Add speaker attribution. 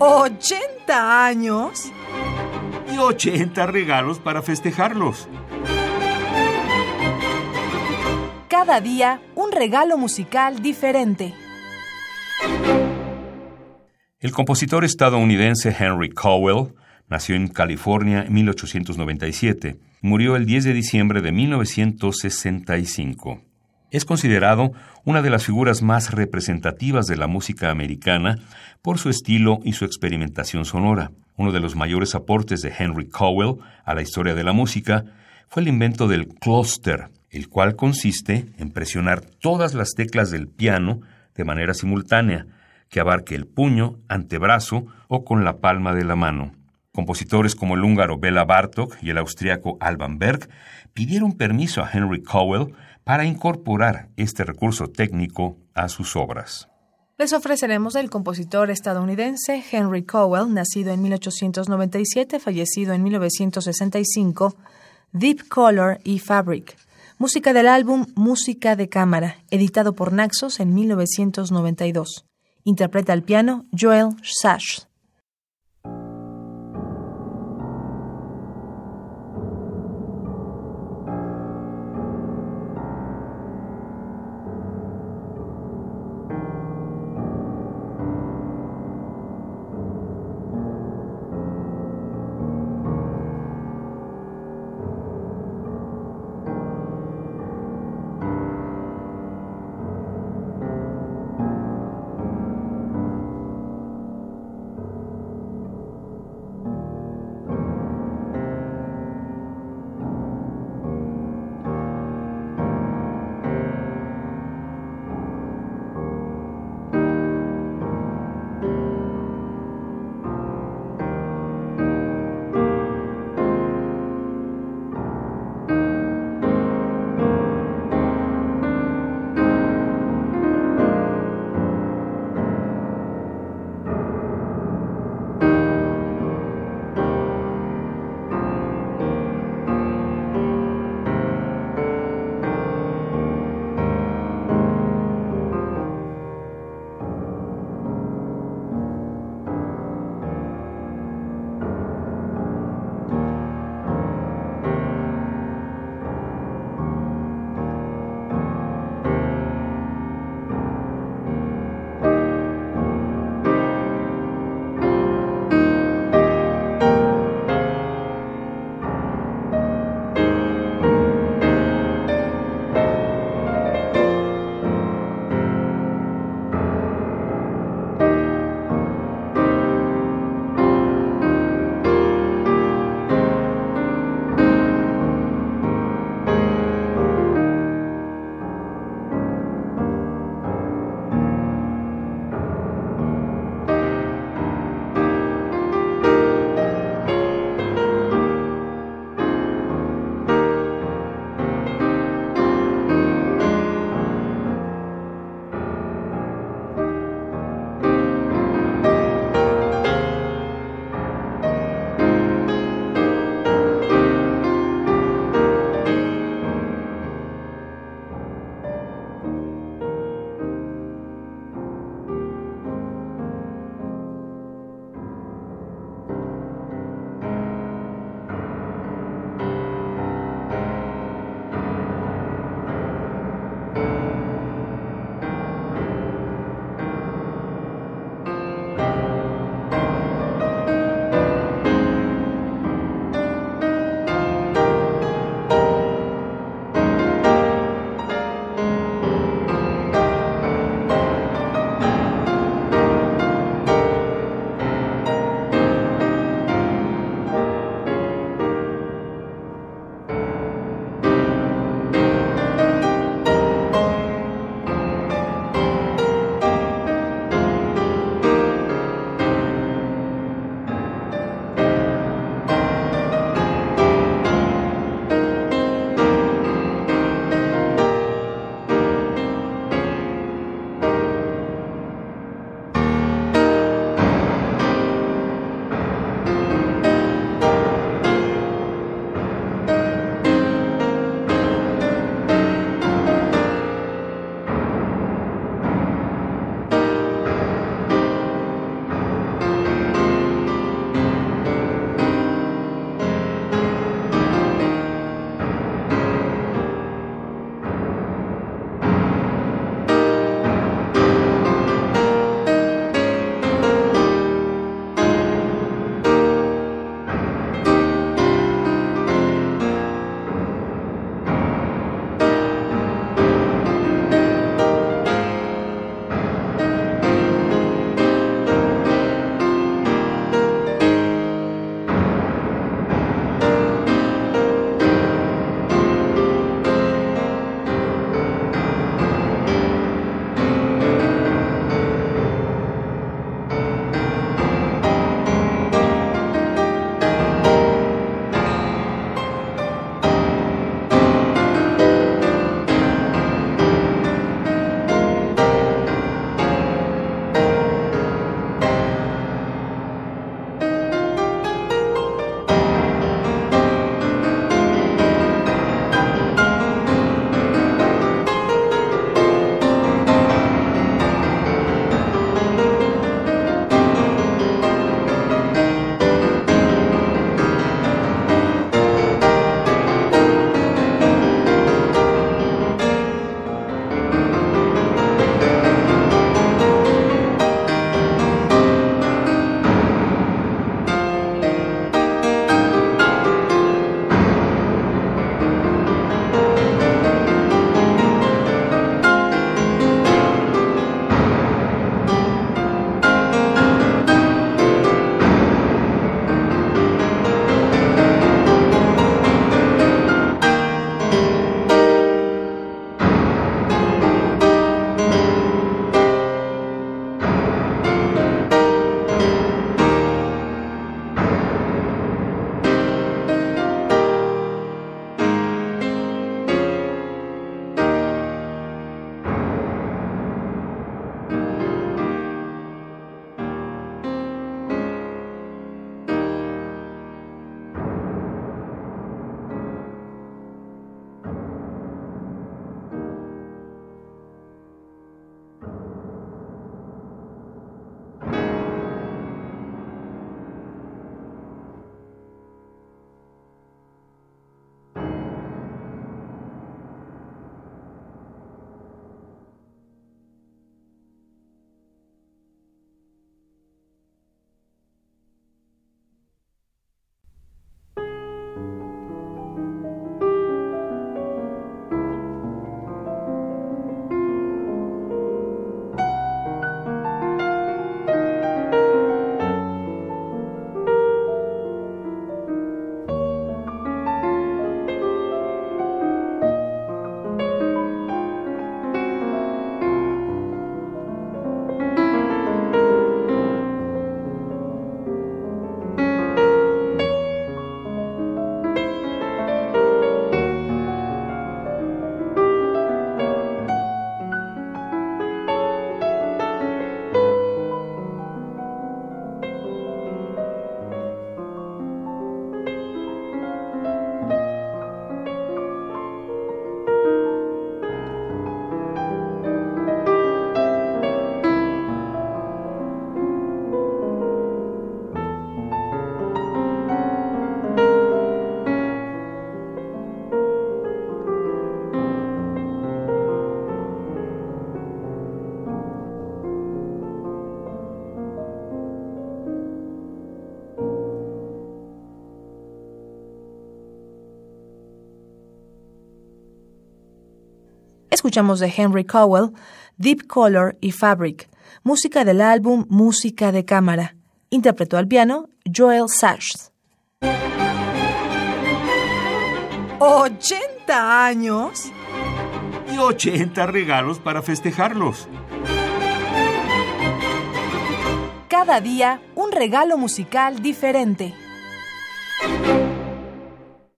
Speaker 1: ¿80 años?
Speaker 2: Y 80 regalos para festejarlos.
Speaker 1: Cada día un regalo musical diferente.
Speaker 2: El compositor estadounidense Henry Cowell nació en California en 1897. Murió el 10 de diciembre de 1965. Es considerado una de las figuras más representativas de la música americana por su estilo y su experimentación sonora. Uno de los mayores aportes de Henry Cowell a la historia de la música fue el invento del cluster, el cual consiste en presionar todas las teclas del piano de manera simultánea, que abarque el puño, antebrazo o con la palma de la mano. Compositores como el húngaro Bela Bartok y el austriaco Alban Berg pidieron permiso a Henry Cowell para incorporar este recurso técnico a sus obras.
Speaker 1: Les ofreceremos el compositor estadounidense Henry Cowell, nacido en 1897, fallecido en 1965, Deep Color y Fabric, música del álbum Música de Cámara, editado por Naxos en 1992. Interpreta al piano Joel Sash. Escuchamos de Henry Cowell, Deep Color y Fabric, música del álbum Música de Cámara. Interpretó al piano Joel Sachs. ¿80 años?
Speaker 2: Y 80 regalos para festejarlos.
Speaker 1: Cada día un regalo musical diferente.